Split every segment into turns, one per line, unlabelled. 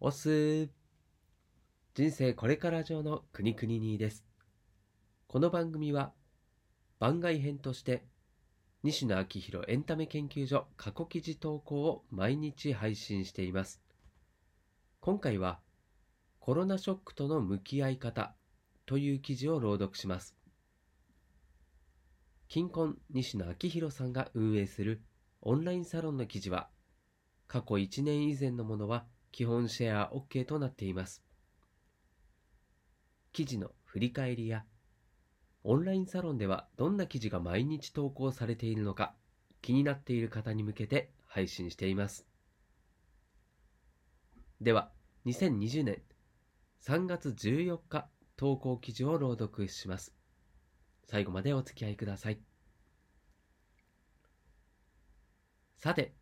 おす人生これから上の国々にです。この番組は番外編として西野昭弘エンタメ研究所過去記事投稿を毎日配信しています。今回はコロナショックとの向き合い方という記事を朗読します。金婚西野昭弘さんが運営するオンラインサロンの記事は過去1年以前のものは基本シェア OK となっています。記事の振り返りやオンラインサロンではどんな記事が毎日投稿されているのか気になっている方に向けて配信しています。では、2020年3月14日投稿記事を朗読します。最後までお付き合いください。さて、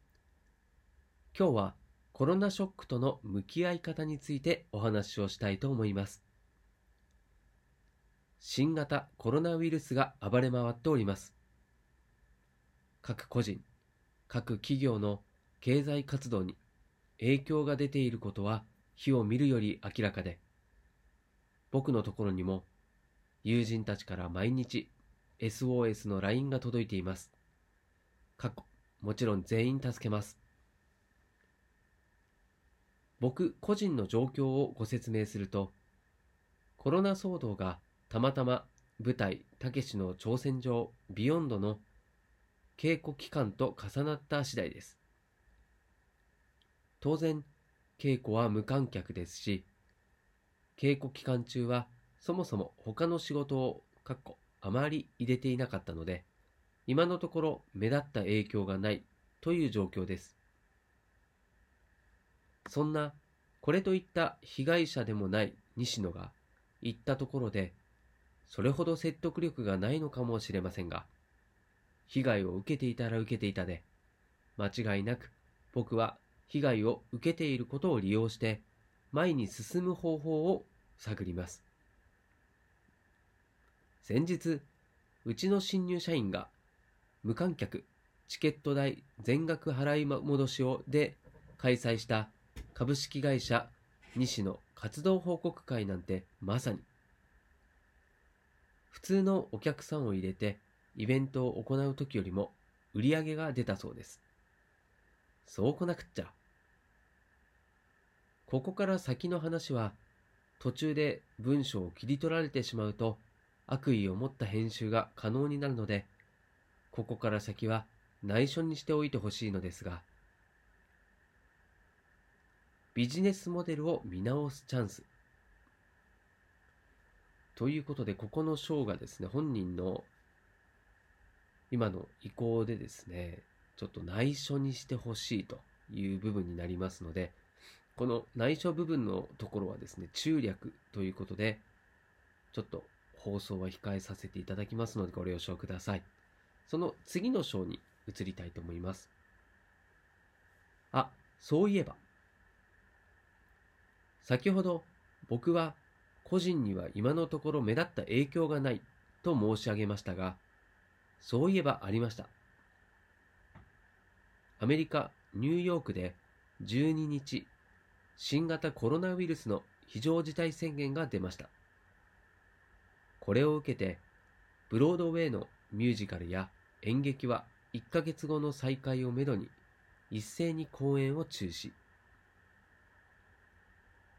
今日はコロナショックとの向き合い方についてお話をしたいと思います。新型コロナウイルスが暴れ回っております。各個人、各企業の経済活動に影響が出ていることは火を見るより明らかで、僕のところにも友人たちから毎日 SOS の LINE が届いています。過去、もちろん全員助けます。僕個人の状況をご説明すると、コロナ騒動がたまたま舞台たけしの挑戦状ビヨンドの稽古期間と重なった次第です。当然、稽古は無観客ですし、稽古期間中はそもそも他の仕事をかっこあまり入れていなかったので、今のところ目立った影響がないという状況です。そんな、これといった被害者でもない西野が言ったところで、それほど説得力がないのかもしれませんが、被害を受けていたら受けていたで、間違いなく僕は被害を受けていることを利用して、前に進む方法を探ります。先日、うちの新入社員が無観客チケット代全額払い戻しをで開催した株式会社西野活動報告会なんてまさに普通のお客さんを入れてイベントを行う時よりも売り上げが出たそうです。そうこなくっちゃ。ここから先の話は途中で文章を切り取られてしまうと悪意を持った編集が可能になるのでここから先は内緒にしておいてほしいのですがビジネスモデルを見直すチャンス。ということでここの章がですね本人の今の意向でですねちょっと内緒にしてほしいという部分になりますのでこの内緒部分のところはですね中略ということでちょっと放送は控えさせていただきますのでご了承ください。その次の章に移りたいと思います。あそういえば先ほど僕は個人には今のところ目立った影響がないと申し上げましたがそういえばありました。アメリカ・ニューヨークで12日新型コロナウイルスの非常事態宣言が出ました。これを受けてブロードウェイのミュージカルや演劇は1ヶ月後の再開をめどに一斉に公演を中止。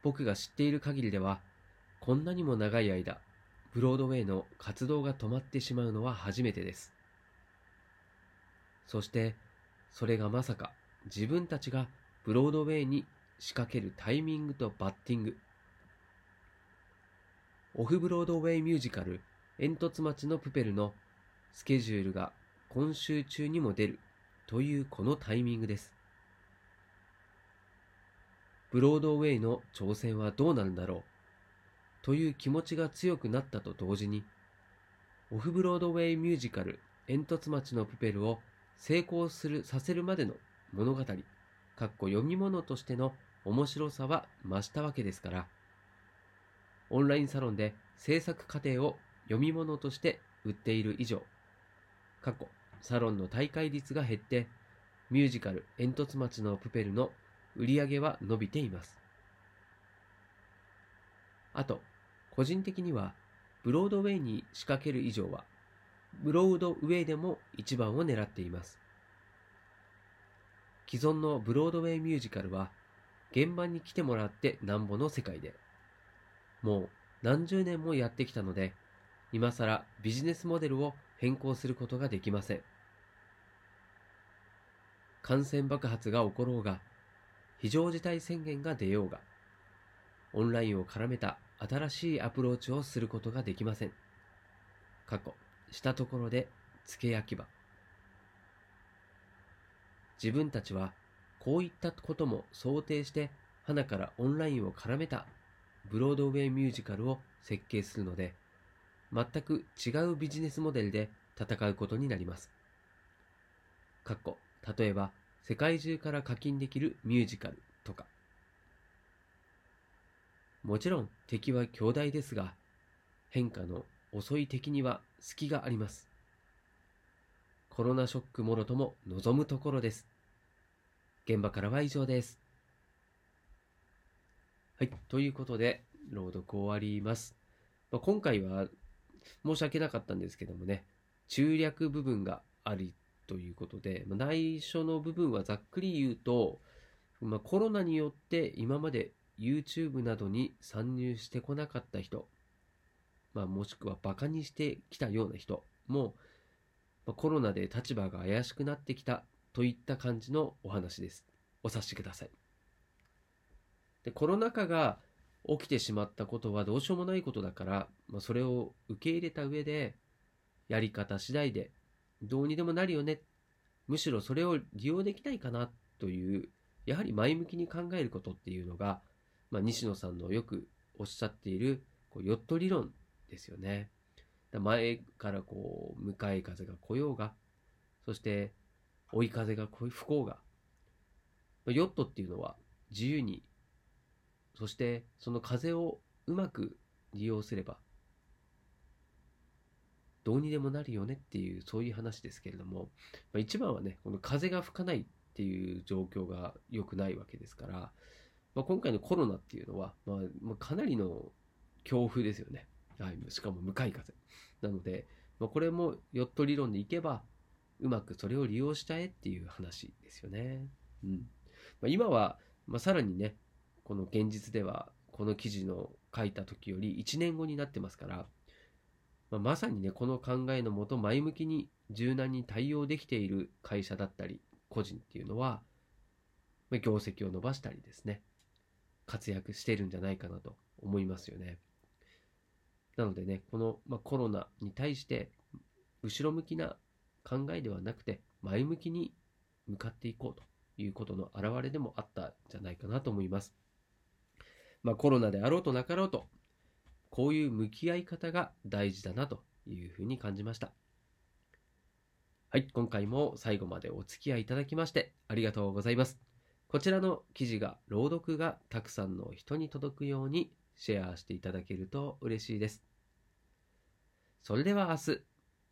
僕が知っている限りではこんなにも長い間ブロードウェイの活動が止まってしまうのは初めてです。そしてそれがまさか自分たちがブロードウェイに仕掛けるタイミングとバッティング。オフブロードウェイミュージカル煙突町のプペルのスケジュールが今週中にも出るというこのタイミングです。ブロードウェイの挑戦はどうなるんだろう？という気持ちが強くなったと同時にオフブロードウェイミュージカル煙突町のプペルを成功するさせるまでの物語かっこ読み物としての面白さは増したわけですからオンラインサロンで制作過程を読み物として売っている以上過去サロンの大会率が減ってミュージカル煙突町のプペルの売上は伸びていますあと、個人的には、ブロードウェイに仕掛ける以上は、ブロードウェイでも一番を狙っています。既存のブロードウェイミュージカルは、現場に来てもらってなんぼの世界で、もう何十年もやってきたので、今更ビジネスモデルを変更することができません。感染爆発が起ころうが、非常事態宣言が出ようが、オンラインを絡めた新しいアプローチをすることができません。過去、したところで付け焼き場。自分たちはこういったことも想定して花からオンラインを絡めたブロードウェイミュージカルを設計するので、全く違うビジネスモデルで戦うことになります。かっこ、例えば、世界中から課金できるミュージカルとか。もちろん敵は強大ですが、変化の遅い敵には隙があります。コロナショックもろとも望むところです。現場からは以上です。はい。ということで、朗読終わります。まあ、今回は申し訳なかったんですけどもね、中略部分がありということで、まあ、内緒の部分はざっくり言うと、まあ、コロナによって今まで YouTube などに参入してこなかった人、まあ、もしくはバカにしてきたような人も、まあ、コロナで立場が怪しくなってきたといった感じのお話です。お察しください。でコロナ禍が起きてしまったことはどうしようもないことだから、まあ、それを受け入れた上で、やり方次第でどうにでもなるよね。むしろそれを利用できないかなという、やはり前向きに考えることっていうのが、まあ、西野さんのよくおっしゃっているこうヨット理論ですよね。前からこう向かい風が来ようが、そして追い風が吹こうが、ヨットっていうのは自由にそしてその風をうまく利用すればどうにでもなるよねっていうそういう話ですけれども、まあ、一番はねこの風が吹かないっていう状況が良くないわけですから、まあ、今回のコロナっていうのは、まあ、まあ、かなりの強風ですよね、はい、しかも向かい風。なので、ま、これもヨット理論でいけばうまくそれを利用しちゃえっていう話ですよね、うん。ま、今は、まあ、さらにねこの現実ではこの記事の書いた時より1年後になってますから、まあ、まさにねこの考えのもと前向きに柔軟に対応できている会社だったり個人っていうのは、まあ、業績を伸ばしたりですね活躍してるんじゃないかなと思いますよねなのでねこの、まあ、コロナに対して後ろ向きな考えではなくて前向きに向かっていこうということの表れでもあったんじゃないかなと思います。まあ、コロナであろうとなかろうと、こういう向き合い方が大事だなというふうに感じました。はい、今回も最後までお付き合いいただきましてありがとうございます。こちらの記事が、朗読がたくさんの人に届くようにシェアしていただけると嬉しいです。それでは明日、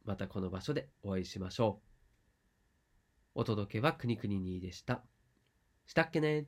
またこの場所でお会いしましょう。お届けはくにくににでした。したっけね